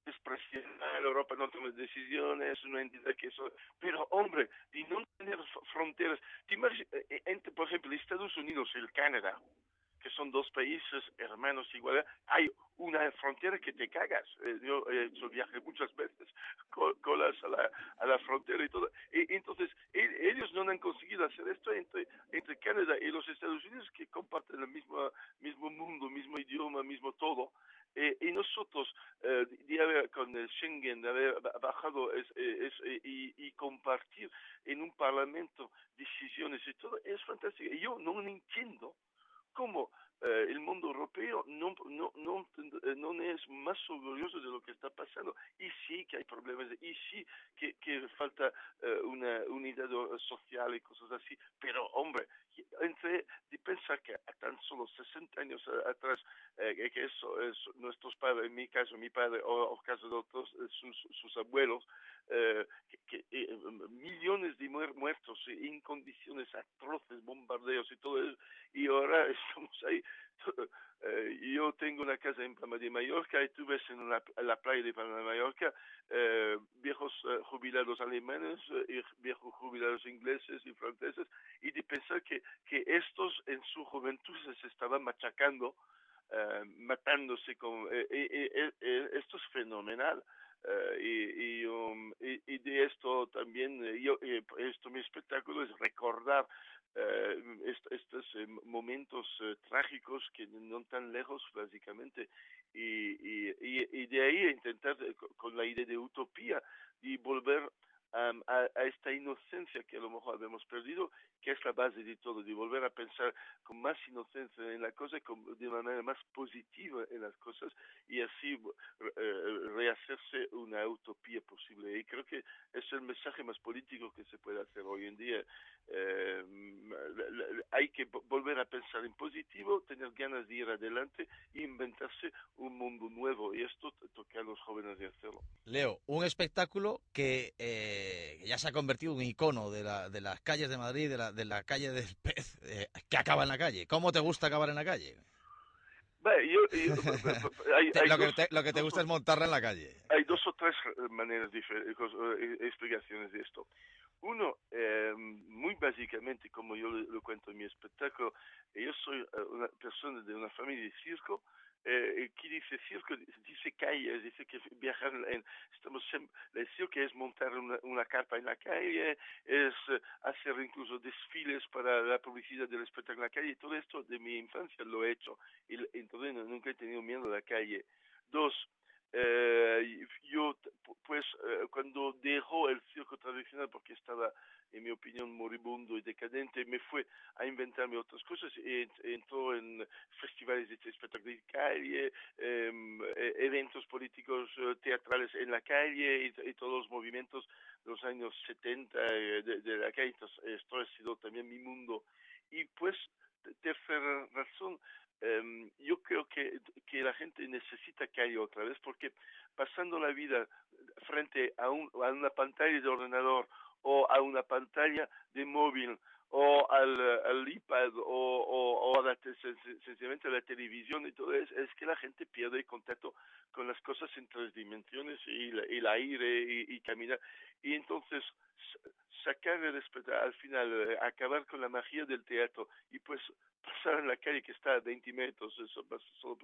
despreciar Europa no toma decisiones, una entidad que eso, pero hombre, de no tener fronteras, eh, por ejemplo, Estados Unidos y el Canadá, que son dos países hermanos iguales, hay una frontera que te cagas. Eh, yo he hecho viaje muchas veces, *laughs* colas a la, a la frontera y todo. Y, entonces, e, ellos no han conseguido hacer esto entre, entre Canadá y los Estados Unidos, que comparten el mismo, mismo mundo, mismo idioma, mismo todo. Eh, y nosotros, eh, de haber con el Schengen, de haber bajado es, y, y, compartir en un parlamento decisiones y todo, es fantástico. Yo no entiendo cómo eh, el mundo europeo no, no, no, eh, no, es más orgulloso de lo que está pasando. Y sí que hay problemas, y sí que, que falta eh, una unidad social y cosas así, pero hombre, entre de pensar que a tan solo 60 años atrás, que eso es nuestros padres, en mi caso mi padre, o en caso de otros, sus, sus abuelos, que, millones de muertos en condiciones atroces, bombardeos y todo eso, y ahora *laughs* estamos ahí *laughs* eh, yo tengo una casa en Palma de Mallorca y tú ves en la, playa de Palma de Mallorca eh, viejos eh, jubilados alemanes y viejos jubilados ingleses y franceses y de pensar que, que estos en su juventud se estaban machacando, matándose con... esto es fenomenal. Y, um, y, y, de esto también, yo, esto mi espectáculo es recordar eh, estos eh, momentos eh, trágicos que no tan lejos básicamente y, y, y, de ahí intentar con la idea de utopía y volver a, esta inocencia que a lo mejor habíamos perdido, que es la base de todo, de volver a pensar con más inocencia en la cosa, de una manera más positiva en las cosas y así eh, rehacerse una utopía posible. Y creo que es el mensaje más político que se puede hacer hoy en día. Eh, hay que volver a pensar en positivo, tener ganas de ir adelante e inventarse un mundo nuevo. Y esto toca a los jóvenes de hacerlo. Leo, un espectáculo que... Eh ya se ha convertido en un icono de, la, de las calles de Madrid, de la, de la calle del pez, eh, que acaba en la calle. ¿Cómo te gusta acabar en la calle? lo, que te, lo, que te, gusta es montarla en la calle. Hay dos o tres maneras diferentes, eh, explicaciones de esto. Uno, eh, muy básicamente, como yo lo, cuento en mi espectáculo, yo soy una persona de una familia de circo, eh, que dice circo, dice calle, dice que viajar en, estamos el circo es montar una, carpa en la calle, es eh, hacer incluso desfiles para la publicidad del espectáculo en la calle, todo esto de mi infancia lo he hecho, y entonces nunca he tenido miedo a la calle. Dos, eh, yo, pues, eh, cuando dejó el circo tradicional, porque estaba, en mi opinión, moribundo y decadente, me fue a inventarme otras cosas. Y entró en festivales de espectáculos de calle, em, e, eventos políticos eh, teatrales en la calle y, todos los movimientos de los años 70 eh, de, la calle. Entonces, esto ha sido también mi mundo. Y pues, tercera razón, Em, yo creo que, que la gente necesita que haya otra vez porque pasando la vida frente a, un, a una pantalla de ordenador o a una pantalla de móvil o al, al iPad o, o, o a la, sencillamente a la televisión y todo eso, es que la gente pierde el contacto con las cosas en tres dimensiones y el aire y, y caminar. Y entonces sacar el al final, eh, acabar con la magia del teatro y pues pasar en la calle que está a 20 metros, eso, solo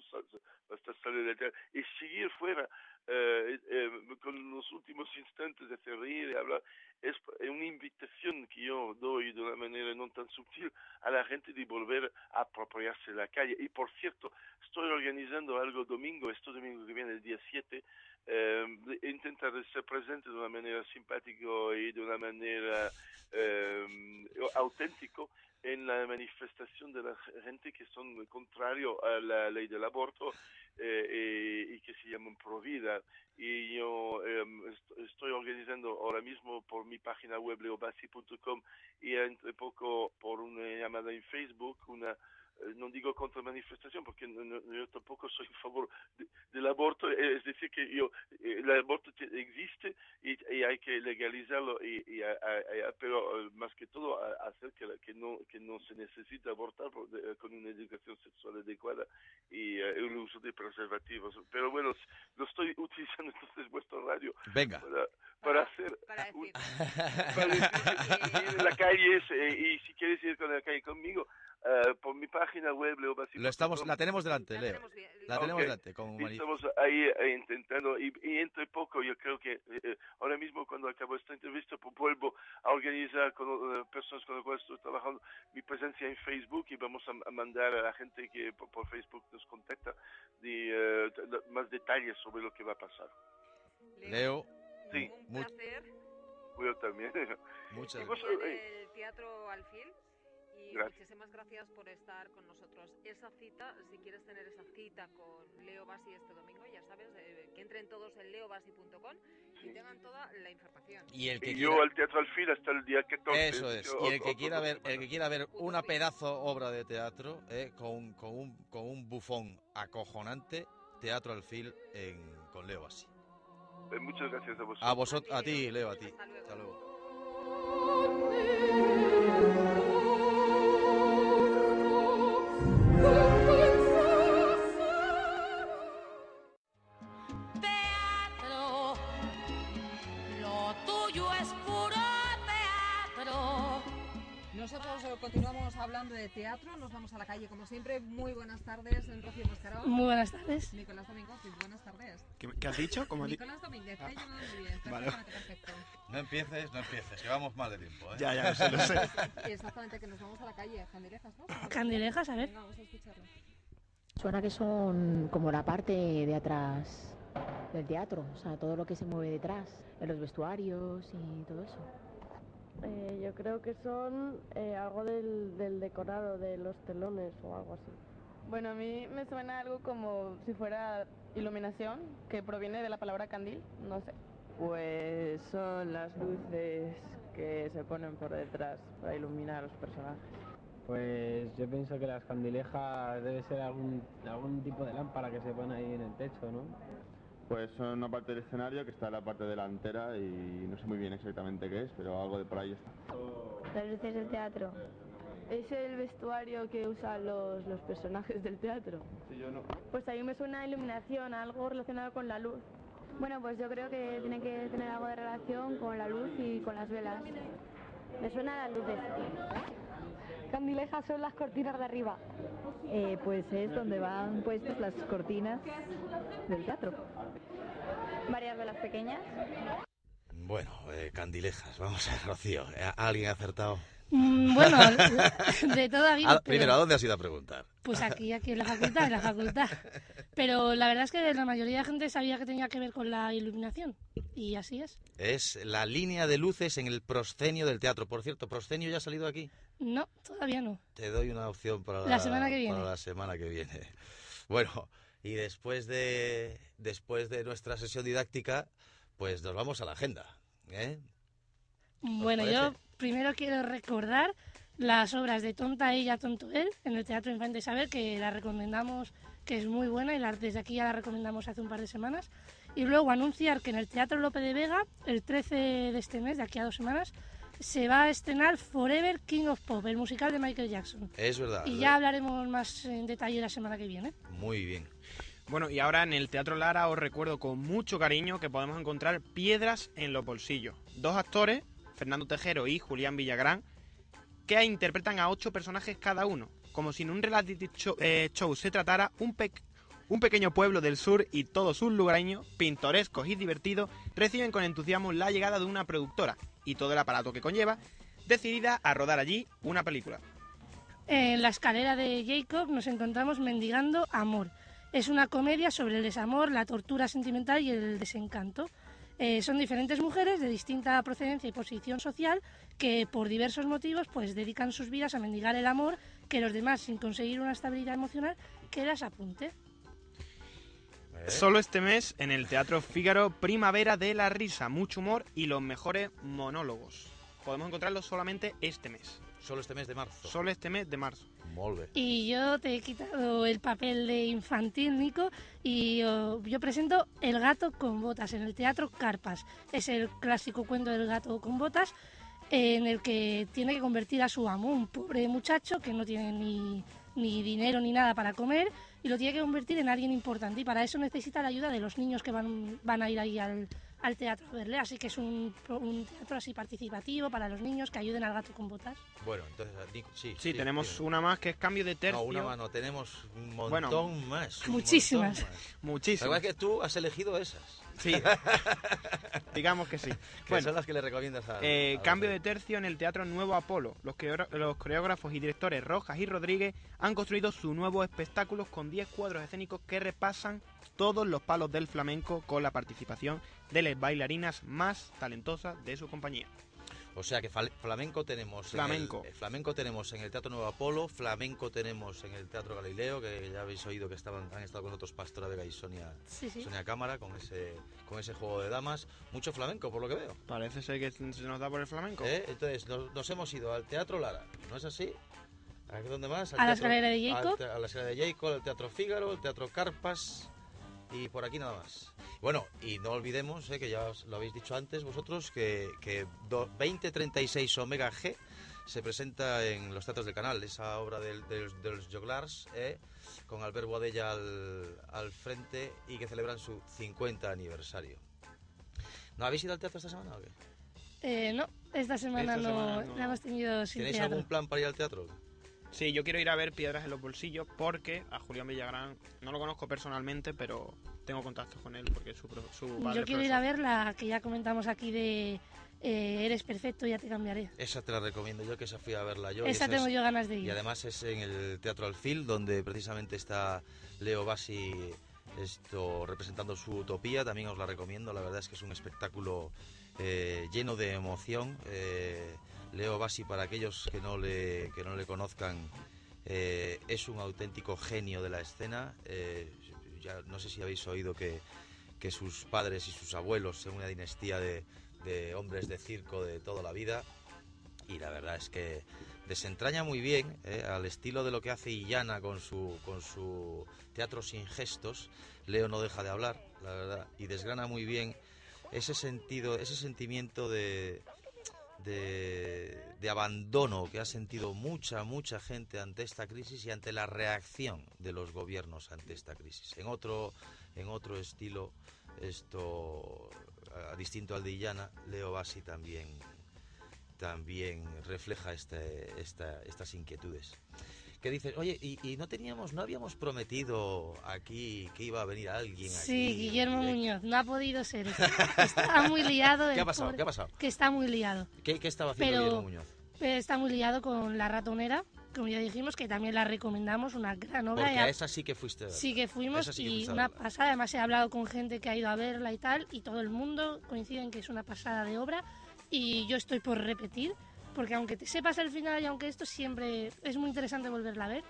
basta salir del teatro y seguir fuera eh, eh, con los últimos instantes de hacer reír y hablar, es una invitación que yo doy de una manera no tan sutil a la gente de volver a apropiarse de la calle. Y por cierto, estoy organizando algo domingo, este domingo que viene, el día 7, eh, intentar ser presente de una manera simpática y de una manera eh, auténtica en la manifestación de la gente que son contrario a la ley del aborto eh, y, que se llaman Provida. Y yo em, estoy organizando ahora mismo por mi página web leobasi.com y entre poco por una llamada en Facebook una eh, no digo contra manifestación porque yo tampoco soy a favor del aborto, eh, es decir que yo, eh, el aborto existe y, hay que legalizarlo, y, pero más que todo hacer que, que, no, que no se necesite abortar con una educación sexual adecuada y el uso de preservativos. Pero bueno, lo estoy utilizando *laughs* entonces vuestro radio Venga. Para, hacer... *laughs* Para decir. la calle y si quieres ir con la calle conmigo, eh, por mi página web, Leo Lo estamos, la tenemos delante, Leo. La tenemos delante. Estamos ahí eh, intentando, y, entre poco, yo creo que eh, ahora mismo, cuando acabo esta entrevista, pues, vuelvo a organizar con personas con las cuales estoy trabajando mi presencia en Facebook y vamos a, mandar a la gente que por, Facebook nos contacta de, más detalles sobre lo que va a pasar. Leo. Sí. Un placer. Yo también. Muchas gracias. el Teatro Alfil muchísimas gracias por estar con nosotros. Esa cita, si quieres tener esa cita con Leo Basi este domingo, ya sabes, eh, que entren todos en leobasi.com y tengan toda la información. Y el que yo al Teatro Alfil hasta el día 14. Eso es. y el que quiera ver, el que quiera ver una pedazo obra de teatro eh, con, con, un, con un bufón acojonante, Teatro Alfil en, con Leo Basi. Eh, muchas gracias a vosotros. A vosotros, a ti, Leo, a ti. Hasta luego. Nosotros de teatro, nos vamos a la calle como siempre. Muy buenas tardes, Rocío Mascarón. Muy buenas tardes. Nicolás Domínguez, buenas tardes. ¿Qué, has dicho? ¿Cómo Nicolás Domínguez, ah. muy bien, vale. perfecto. No empieces, no empieces, que vamos mal de tiempo. ¿eh? Ya, ya, lo sé, lo sé. *laughs* Exactamente, que nos vamos a la calle, Candilejas, ¿no? Candilejas, a ver. Venga, vamos a escucharlo. Suena que son como la parte de atrás del teatro, o sea, todo lo que se mueve detrás, en los vestuarios y todo eso. Eh, yo creo que son eh, algo del, del, decorado de los telones o algo así. Bueno, a mí me suena algo como si fuera iluminación, que proviene de la palabra candil, no sé. Pues son las luces que se ponen por detrás para iluminar a los personajes. Pues yo pienso que las candilejas debe ser algún, algún tipo de lámpara que se pone ahí en el techo, ¿no? Pues son una parte del escenario que está en la parte delantera y no sé muy bien exactamente qué es, pero algo de por ahí está. Las luces del teatro. ¿Es el vestuario que usan los, los personajes del teatro? Sí, yo no. Pues a mí me suena iluminación, algo relacionado con la luz. Bueno, pues yo creo que tiene que tener algo de relación con la luz y con las velas. Me suena a las luces. Candilejas son las cortinas de arriba. Eh, pues es donde van puestas las cortinas del teatro. Varias velas pequeñas. Bueno, eh, candilejas, vamos a ver, Rocío. ¿Alguien ha acertado? Mm, bueno, *laughs* de toda vida. Primero, ¿a dónde has ido a preguntar? Pues aquí, aquí en la facultad, en la facultad. Pero la verdad es que la mayoría de gente sabía que tenía que ver con la iluminación. Y así es. Es la línea de luces en el proscenio del teatro. Por cierto, ¿proscenio ya ha salido aquí? No, todavía no. Te doy una opción para la, semana que viene. Para la semana que viene. *laughs* Bueno, y después de, después de nuestra sesión didáctica, pues nos vamos a la agenda. ¿eh? Bueno, yo primero quiero recordar las obras de Tonta ella, Tonto él, en el Teatro Infante Saber, que la recomendamos, que es muy buena y la, desde aquí ya la recomendamos hace un par de semanas. Y luego anunciar que en el Teatro Lope de Vega, el 13 de este mes, de aquí a dos semanas, se va a estrenar Forever King of Pop, el musical de Michael Jackson. Es verdad. Y ya hablaremos más en detalle la semana que viene. Muy bien. Bueno, y ahora en el Teatro Lara os recuerdo con mucho cariño que podemos encontrar Piedras en los bolsillos. Dos actores, Fernando Tejero y Julián Villagrán, que interpretan a ocho personajes cada uno, como si en un reality eh, show, se tratara un, un pequeño pueblo del sur y todos sus lugareños, pintorescos y divertidos, reciben con entusiasmo la llegada de una productora y todo el aparato que conlleva, decidida a rodar allí una película. En la escalera de Jacob nos encontramos mendigando amor. Es una comedia sobre el desamor, la tortura sentimental y el desencanto. Eh, son diferentes mujeres de distinta procedencia y posición social que por diversos motivos pues dedican sus vidas a mendigar el amor que los demás sin conseguir una estabilidad emocional que las apunte. Eh. Solo este mes en el Teatro Fígaro Primavera de la Risa, mucho humor y los mejores monólogos. Podemos encontrarlos solamente este mes. Solo este mes de marzo. Solo este mes de marzo. Molve. Y yo te he quitado el papel de infantil, Nico, y yo, yo presento El gato con botas en el Teatro Carpas. Es el clásico cuento del gato con botas en el que tiene que convertir a su amo, un pobre muchacho que no tiene ni, ni dinero ni nada para comer, y lo tiene que convertir en alguien importante. Y para eso necesita la ayuda de los niños que van, van a ir ahí al, al teatro verle. Así que es un, un teatro así participativo para los niños que ayuden al gato con botas. Bueno, entonces, Nico, sí. Sí, tenemos una más que es cambio de tercio. No, una más no, tenemos un montón Bueno, más. un muchísimas. montón más. *laughs* Muchísimas. La verdad es que tú has elegido esas. Sí. *laughs* Digamos que sí. Que Bueno, son las que le recomiendas a... Eh, a cambio de tercio en el Teatro Nuevo Apolo. Los, coreógra- los coreógrafos y directores Rojas y Rodríguez han construido su nuevo espectáculo con 10 cuadros escénicos que repasan todos los palos del flamenco con la participación de las bailarinas más talentosas de su compañía. O sea que flamenco tenemos... Flamenco. En el, eh, flamenco tenemos en el Teatro Nuevo Apolo, flamenco tenemos en el Teatro Galileo, que ya habéis oído que estaban, han estado con nosotros Pastora Vega y Sonia, Sí, sí. Sonia Cámara con ese, con ese juego de damas. Mucho flamenco, por lo que veo. Parece ser que se nos da por el flamenco. ¿Eh? Entonces, nos, nos hemos ido al Teatro Lara, ¿no es así? ¿A dónde más? Al A la teatro- escalera de al Jacob. A la escalera de Jacob, al Teatro Fígaro, el Teatro Carpas y por aquí nada más. Bueno, y no olvidemos, eh, que ya os lo habéis dicho antes vosotros, que, que do- 2036 Omega G se presenta en los teatros del canal, esa obra de los Joglars, eh, con Albert Boadella al, al frente y que celebran su 50 aniversario. ¿No habéis ido al teatro esta semana o qué? Eh, no, esta semana Esta no, semana no. la hemos tenido sin ¿Tenéis teatro. algún plan para ir al teatro? Sí, yo quiero ir a ver Piedras en los bolsillos porque a Julián Villagrán no lo conozco personalmente, pero tengo contactos con él porque es su, su padre Yo quiero ir a ver la que ya comentamos aquí de eh, Eres perfecto, ya te cambiaré. Esa te la recomiendo yo, que esa fui a verla yo. Esa es- tengo yo ganas de ir. Y además es en el Teatro Alfil, donde precisamente está Leo Bassi esto, representando su utopía. También os la recomiendo, la verdad es que es un espectáculo eh, lleno de emoción. Eh, Leo Bassi, para aquellos que no le, que no le conozcan, eh, es un auténtico genio de la escena. Eh, ya no sé si habéis oído que, que sus padres y sus abuelos son una dinastía de, de hombres de circo de toda la vida y la verdad es que desentraña muy bien eh, al estilo de lo que hace Illana con su con su teatro sin gestos Leo no deja de hablar la verdad y desgrana muy bien ese sentido ese sentimiento de de, abandono que ha sentido mucha mucha gente ante esta crisis y ante la reacción de los gobiernos ante esta crisis en otro en otro estilo esto distinto al de Illana Leo Bassi también también refleja este, esta- estas inquietudes. ¿Qué dices? Oye, ¿y, y no teníamos, no habíamos prometido aquí que iba a venir alguien aquí? Sí, Guillermo? Muñoz, no ha podido ser. *laughs* Está muy liado. ¿Qué ha pasado? pobre- ¿Qué ha pasado? Que está muy liado. ¿Qué, qué estaba haciendo Pero- Guillermo Muñoz? Pero está muy liado con La Ratonera, como ya dijimos, que también la recomendamos, una gran obra. Porque a- esa sí que fuiste. Sí que fuimos sí que y una pasada. Además he hablado con gente que ha ido a verla y tal y todo el mundo coincide en que es una pasada de obra y yo estoy por repetir porque aunque te sepas el final y aunque esto siempre es muy interesante volverla a ver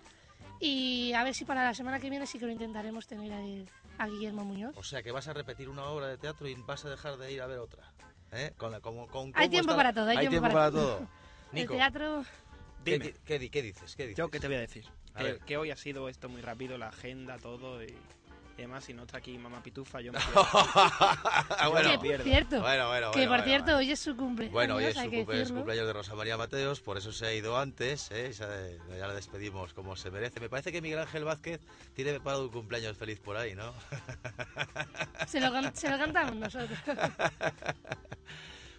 y a ver si para la semana que viene sí que lo intentaremos tener a, a Guillermo Muñoz. O sea, que vas a repetir una obra de teatro y vas a dejar de ir a ver otra. ¿Eh? Con la- como- con Hay tiempo está- para todo, hay, tiempo, para, todo. *laughs* El Nico, teatro ¿qué, Dime. di- qué di- qué dices? ¿Qué dices? Yo qué te voy a decir. A que, que hoy ha sido esto muy rápido, la agenda, todo y, y además si no está aquí mamá Pitufa yo me *laughs* bueno. que por pierdo. cierto, Bueno, bueno, que por bueno, cierto bueno. hoy es su cumpleaños, Bueno, hoy es su cumple- es cumpleaños de Rosa María Mateos, por eso se ha ido antes, ¿eh? Ya la despedimos como se merece. Me parece que Miguel Ángel Vázquez tiene preparado un cumpleaños feliz por ahí, ¿no? *laughs* Se lo, se lo cantamos nosotros. *laughs*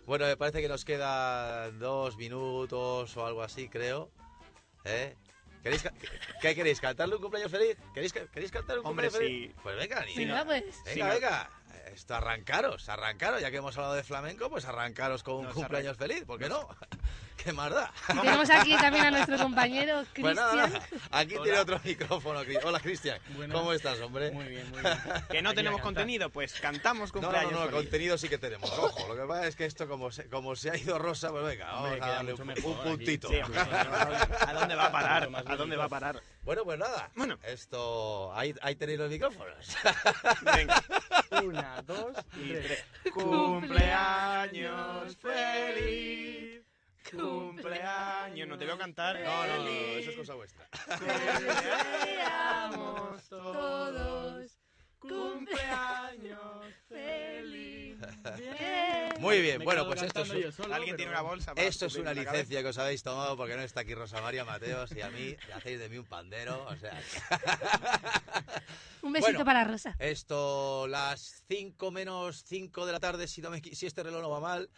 Bueno, me parece que nos quedan dos minutos o algo así, creo. ¿Eh? ¿Queréis ca- ¿Qué queréis? ¿Cantarle un cumpleaños feliz? ¿Queréis, ca- ¿queréis cantar un Hombre, cumpleaños feliz? sí. Pues venga, Sí, niño. no, pues. Venga, Sí, no. venga. Esto arrancaros, arrancaros. Ya que hemos hablado de flamenco, pues arrancaros con un Nos cumpleaños feliz. ¿Por qué no? *laughs* *laughs* *laughs* ¿Qué más da? Tenemos aquí también a nuestro compañero *laughs* Pues nada, Cristian. nada. Aquí tiene otro micrófono. Hola, Cristian. ¿Cómo estás, hombre? Muy bien, muy bien. Que no Aquí tenemos contenido, pues cantamos No, no, cumpleaños. no, no, feliz. contenido sí que tenemos. Ojo, lo que pasa es que esto, como se, como se ha ido Rosa, pues venga, vamos Hombre, a darle un, puntito. Sí, hombre, ¿A dónde va a parar? *laughs* Más ¿A dónde va a parar? Bueno, pues nada. Bueno. Esto. Ahí, ahí tenéis los micrófonos. Venga. Una, dos y tres. Cumpleaños feliz. Cumpleaños, no te veo cantar. No, no, no, eso es cosa vuestra. Cumpleaños todos. Cumpleaños *laughs* feliz. Muy bien, Me bueno, pues esto es, solo, Alguien tiene una bolsa para Esto es una licencia que os habéis tomado porque no está aquí Rosa María Mateos y a mí me hacéis de mí un pandero, o sea... *laughs* Un besito Bueno, para Rosa. Esto, las 5 menos 5 de la tarde, si, no me, si este reloj no va mal.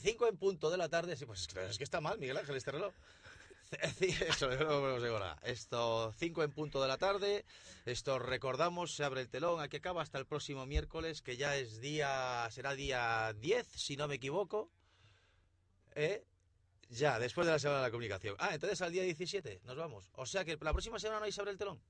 5 en punto de la tarde, sí, pues es que, es que está mal, Miguel Ángel, este reloj. *laughs* Sí, Eso, no. Esto, 5 en punto de la tarde. Esto recordamos, se abre el telón, aquí acaba hasta el próximo miércoles, que ya es día, será día 10, si no me equivoco. ¿Eh? Ya, después de la semana de la comunicación. Ah, entonces al día 17 nos vamos. O sea que la próxima semana no hay se abre el telón.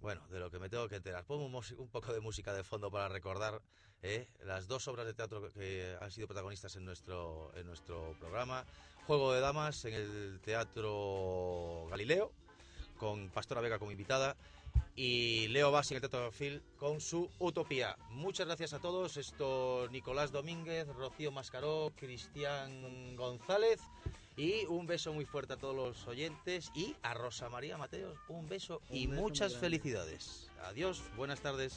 Bueno, de lo que me tengo que enterar. Pongo un, poco de música de fondo para recordar ¿eh? las dos obras de teatro que han sido protagonistas en nuestro, en nuestro programa. Juego de Damas en el Teatro Galileo, con Pastora Vega como invitada, y Leo Bassi en el Teatro Phil con su Utopía. Muchas gracias a todos. Esto Nicolás Domínguez, Rocío Mascaró, Cristian González. Y un beso muy fuerte a todos los oyentes y a Rosa María Mateos, un beso y beso muchas felicidades. Adiós, buenas tardes.